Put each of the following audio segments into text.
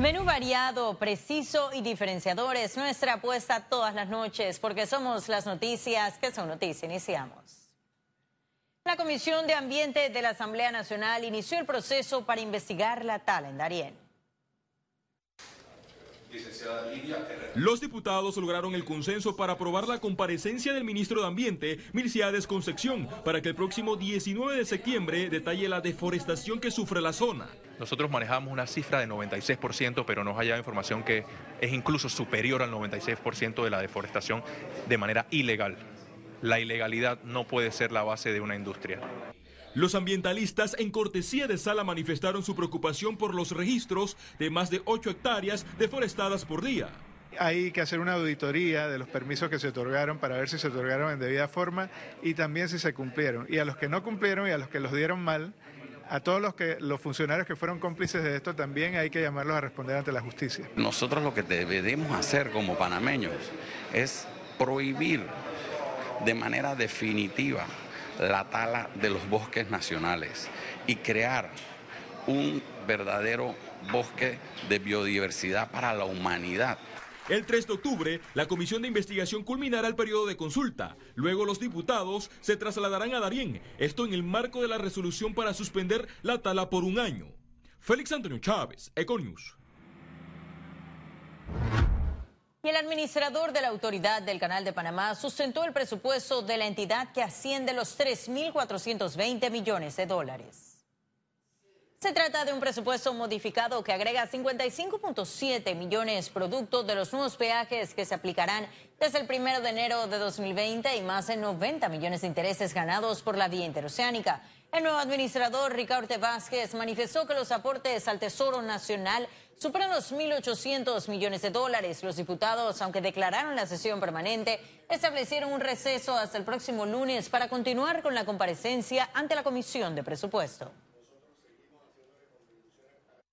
Menú variado, preciso y diferenciador es nuestra apuesta todas las noches porque somos las noticias que son noticias. Iniciamos. La Comisión de Ambiente de la Asamblea Nacional inició el proceso para investigar la tala en Darién. Los diputados lograron el consenso para aprobar la comparecencia del ministro de Ambiente, Milciades Concepción, para que el próximo 19 de septiembre detalle la deforestación que sufre la zona. Nosotros manejamos una cifra de 96%, pero nos ha llegado información que es incluso superior al 96% de la deforestación de manera ilegal. La ilegalidad no puede ser la base de una industria. Los ambientalistas en cortesía de Sala manifestaron su preocupación por los registros de más de 8 hectáreas deforestadas por día. Hay que hacer una auditoría de los permisos que se otorgaron para ver si se otorgaron en debida forma y también si se cumplieron. Y a los que no cumplieron y a los que los dieron mal, a todos los, que, los funcionarios que fueron cómplices de esto también hay que llamarlos a responder ante la justicia. Nosotros lo que debemos hacer como panameños es prohibir de manera definitiva la tala de los bosques nacionales y crear un verdadero bosque de biodiversidad para la humanidad. El 3 de octubre, la comisión de investigación culminará el periodo de consulta. Luego los diputados se trasladarán a Darién, esto en el marco de la resolución para suspender la tala por un año. Félix Antonio Chávez, Econius. El administrador de la Autoridad del Canal de Panamá sustentó el presupuesto de la entidad que asciende los 3.420 millones de dólares. Se trata de un presupuesto modificado que agrega 55.7 millones producto de los nuevos peajes que se aplicarán desde el primero de enero de 2020 y más de 90 millones de intereses ganados por la vía interoceánica. El nuevo administrador Ricardo Vázquez manifestó que los aportes al Tesoro Nacional superan los 1.800 millones de dólares. Los diputados, aunque declararon la sesión permanente, establecieron un receso hasta el próximo lunes para continuar con la comparecencia ante la Comisión de Presupuesto.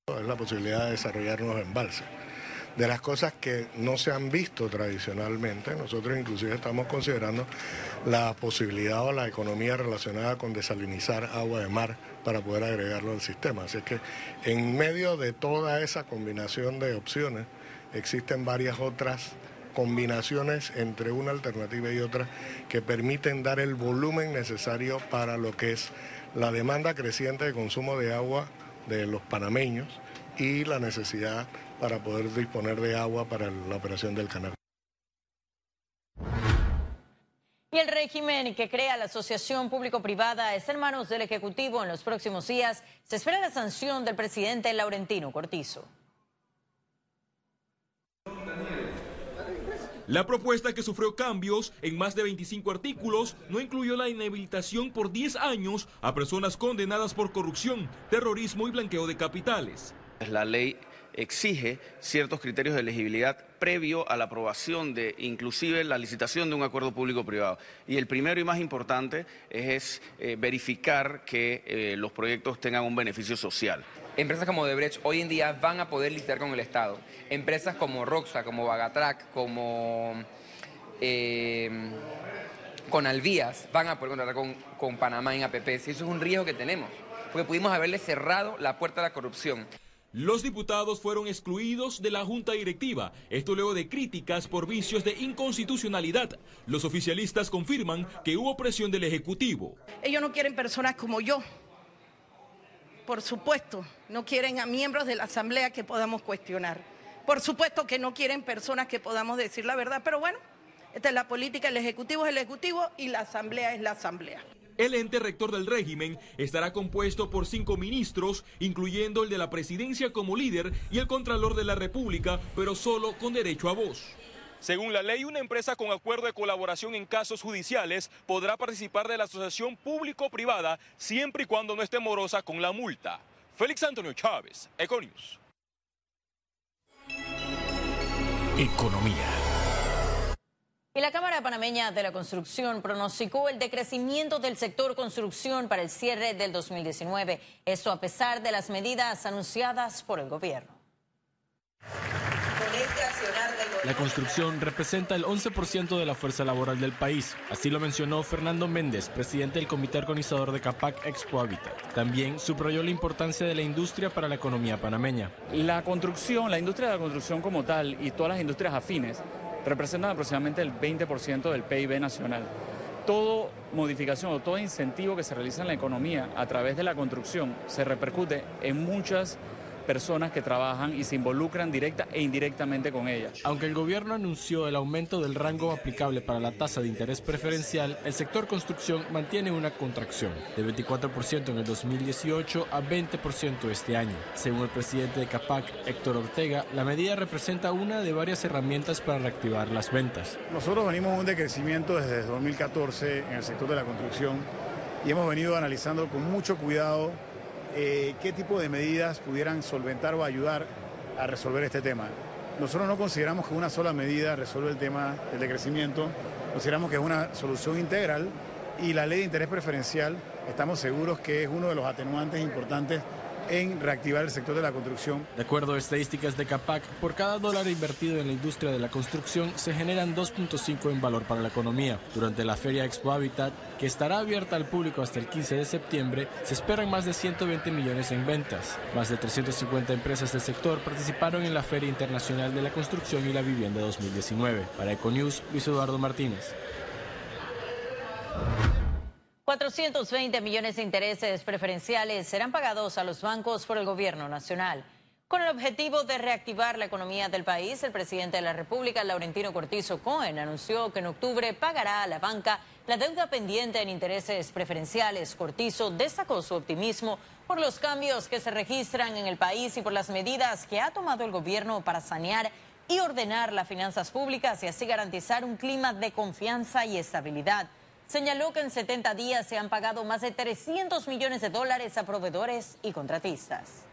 Es la posibilidad de desarrollar nuevos embalses. De las cosas que no se han visto tradicionalmente, nosotros inclusive estamos considerando la posibilidad o la economía relacionada con desalinizar agua de mar para poder agregarlo al sistema. Así que en medio de toda esa combinación de opciones existen varias otras combinaciones entre una alternativa y otra que permiten dar el volumen necesario para lo que es la demanda creciente de consumo de agua de los panameños y la necesidad para poder disponer de agua para la operación del canal. Y el régimen que crea la Asociación Público-Privada está en manos del Ejecutivo en los próximos días. Se espera la sanción del presidente Laurentino Cortizo. La propuesta que sufrió cambios en más de 25 artículos no incluyó la inhabilitación por 10 años a personas condenadas por corrupción, terrorismo y blanqueo de capitales. La ley exige ciertos criterios de elegibilidad previo a la aprobación de inclusive la licitación de un acuerdo público-privado. Y el primero y más importante es, eh, verificar que eh, los proyectos tengan un beneficio social. Empresas como Debrecht hoy en día van a poder licitar con el Estado. Empresas como Roxa, como Bagatrac, como eh, con Alvías van a poder contratar con, con Panamá en APP. Y eso es un riesgo que tenemos, porque pudimos haberle cerrado la puerta a la corrupción. Los diputados fueron excluidos de la junta directiva, esto luego de críticas por vicios de inconstitucionalidad. Los oficialistas confirman que hubo presión del Ejecutivo. Ellos no quieren personas como yo, por supuesto, no quieren a miembros de la Asamblea que podamos cuestionar. Por supuesto que no quieren personas que podamos decir la verdad, pero bueno, esta es la política, el Ejecutivo es el Ejecutivo y la Asamblea es la Asamblea. El ente rector del régimen estará compuesto por cinco ministros, incluyendo el de la presidencia como líder y el contralor de la República, pero solo con derecho a voz. Según la ley, una empresa con acuerdo de colaboración en casos judiciales podrá participar de la asociación público-privada siempre y cuando no esté morosa con la multa. Félix Antonio Chávez, Econius. Economía. Y la Cámara Panameña de la Construcción pronosticó el decrecimiento del sector construcción para el cierre del 2019. Esto a pesar de las medidas anunciadas por el gobierno. La construcción representa el 11% de la fuerza laboral del país. Así lo mencionó Fernando Méndez, presidente del comité organizador de CAPAC Expo Habitat. También subrayó la importancia de la industria para la economía panameña. La construcción, la industria de la construcción como tal y todas las industrias afines representan aproximadamente el 20% del PIB nacional. Todo modificación o todo incentivo que se realiza en la economía a través de la construcción se repercute en muchas personas que trabajan y se involucran directa e indirectamente con ella. Aunque el gobierno anunció el aumento del rango aplicable para la tasa de interés preferencial, el sector construcción mantiene una contracción de 24% en el 2018 a 20% este año. Según el presidente de CAPAC, Héctor Ortega, la medida representa una de varias herramientas para reactivar las ventas. Nosotros venimos un decrecimiento desde 2014 en el sector de la construcción y hemos venido analizando con mucho cuidado eh, qué tipo de medidas pudieran solventar o ayudar a resolver este tema. Nosotros no consideramos que una sola medida resuelve el tema del decrecimiento, consideramos que es una solución integral y la ley de interés preferencial estamos seguros que es uno de los atenuantes importantes en reactivar el sector de la construcción. De acuerdo a estadísticas de CAPAC, por cada dólar invertido en la industria de la construcción se generan 2.5 en valor para la economía. Durante la Feria Expo Habitat, que estará abierta al público hasta el 15 de septiembre, se esperan más de 120 millones en ventas. Más de 350 empresas del sector participaron en la Feria Internacional de la Construcción y la Vivienda 2019. Para Econews, Luis Eduardo Martínez. 420 millones de intereses preferenciales serán pagados a los bancos por el gobierno nacional. Con el objetivo de reactivar la economía del país, el presidente de la República, Laurentino Cortizo Cohen, anunció que en octubre pagará a la banca la deuda pendiente en intereses preferenciales. Cortizo destacó su optimismo por los cambios que se registran en el país y por las medidas que ha tomado el gobierno para sanear y ordenar las finanzas públicas y así garantizar un clima de confianza y estabilidad señaló que en 70 días se han pagado más de 300 millones de dólares a proveedores y contratistas.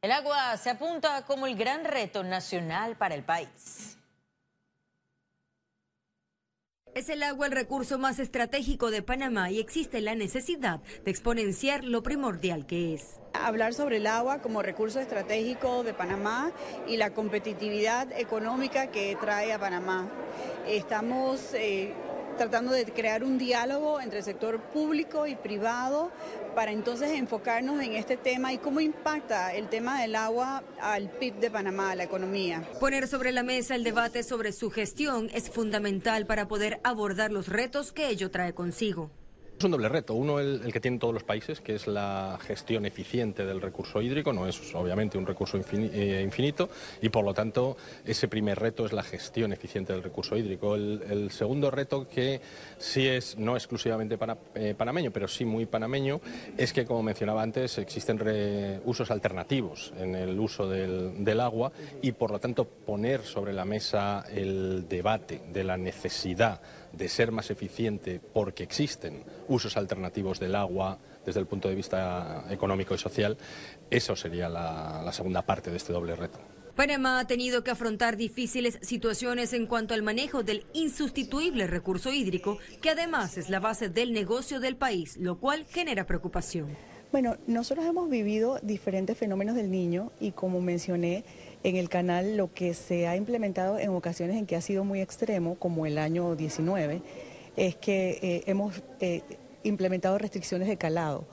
El agua se apunta como el gran reto nacional para el país. Es el agua el recurso más estratégico de Panamá y existe la necesidad de exponenciar lo primordial que es. Hablar sobre el agua como recurso estratégico de Panamá y la competitividad económica que trae a Panamá. Estamos eh, tratando de crear un diálogo entre el sector público y privado para entonces enfocarnos en este tema y cómo impacta el tema del agua al PIB de Panamá, a la economía. Poner sobre la mesa el debate sobre su gestión es fundamental para poder abordar los retos que ello trae consigo. Es un doble reto. Uno, el, que tienen todos los países, que es la gestión eficiente del recurso hídrico. No es obviamente un recurso eh, infinito y por lo tanto ese primer reto es la gestión eficiente del recurso hídrico. El, segundo reto, que sí es no exclusivamente eh, panameño, pero sí muy panameño, es que, como mencionaba antes, existen usos alternativos en el uso del, del agua y por lo tanto poner sobre la mesa el debate de la necesidad de ser más eficiente porque existen usos alternativos del agua desde el punto de vista económico y social, eso sería la, segunda parte de este doble reto. Panamá ha tenido que afrontar difíciles situaciones en cuanto al manejo del insustituible recurso hídrico, que además es la base del negocio del país, lo cual genera preocupación. Bueno, nosotros hemos vivido diferentes fenómenos del niño y como mencioné, en el canal lo que se ha implementado en ocasiones en que ha sido muy extremo, como el año 19, es que eh, hemos eh, implementado restricciones de calado.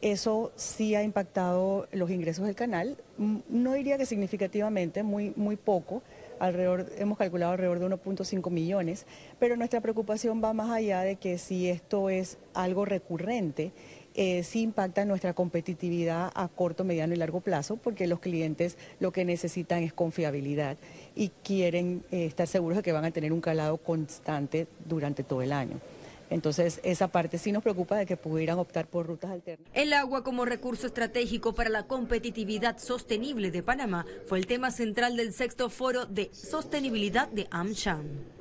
Eso sí ha impactado los ingresos del canal, no diría que significativamente, muy, muy poco, alrededor, hemos calculado alrededor de 1.5 millones, pero nuestra preocupación va más allá de que si esto es algo recurrente, eh, sí impacta nuestra competitividad a corto, mediano y largo plazo, porque los clientes lo que necesitan es confiabilidad y quieren eh, estar seguros de que van a tener un calado constante durante todo el año. Entonces, esa parte sí nos preocupa de que pudieran optar por rutas alternas. El agua como recurso estratégico para la competitividad sostenible de Panamá fue el tema central del sexto foro de sostenibilidad de AmCham.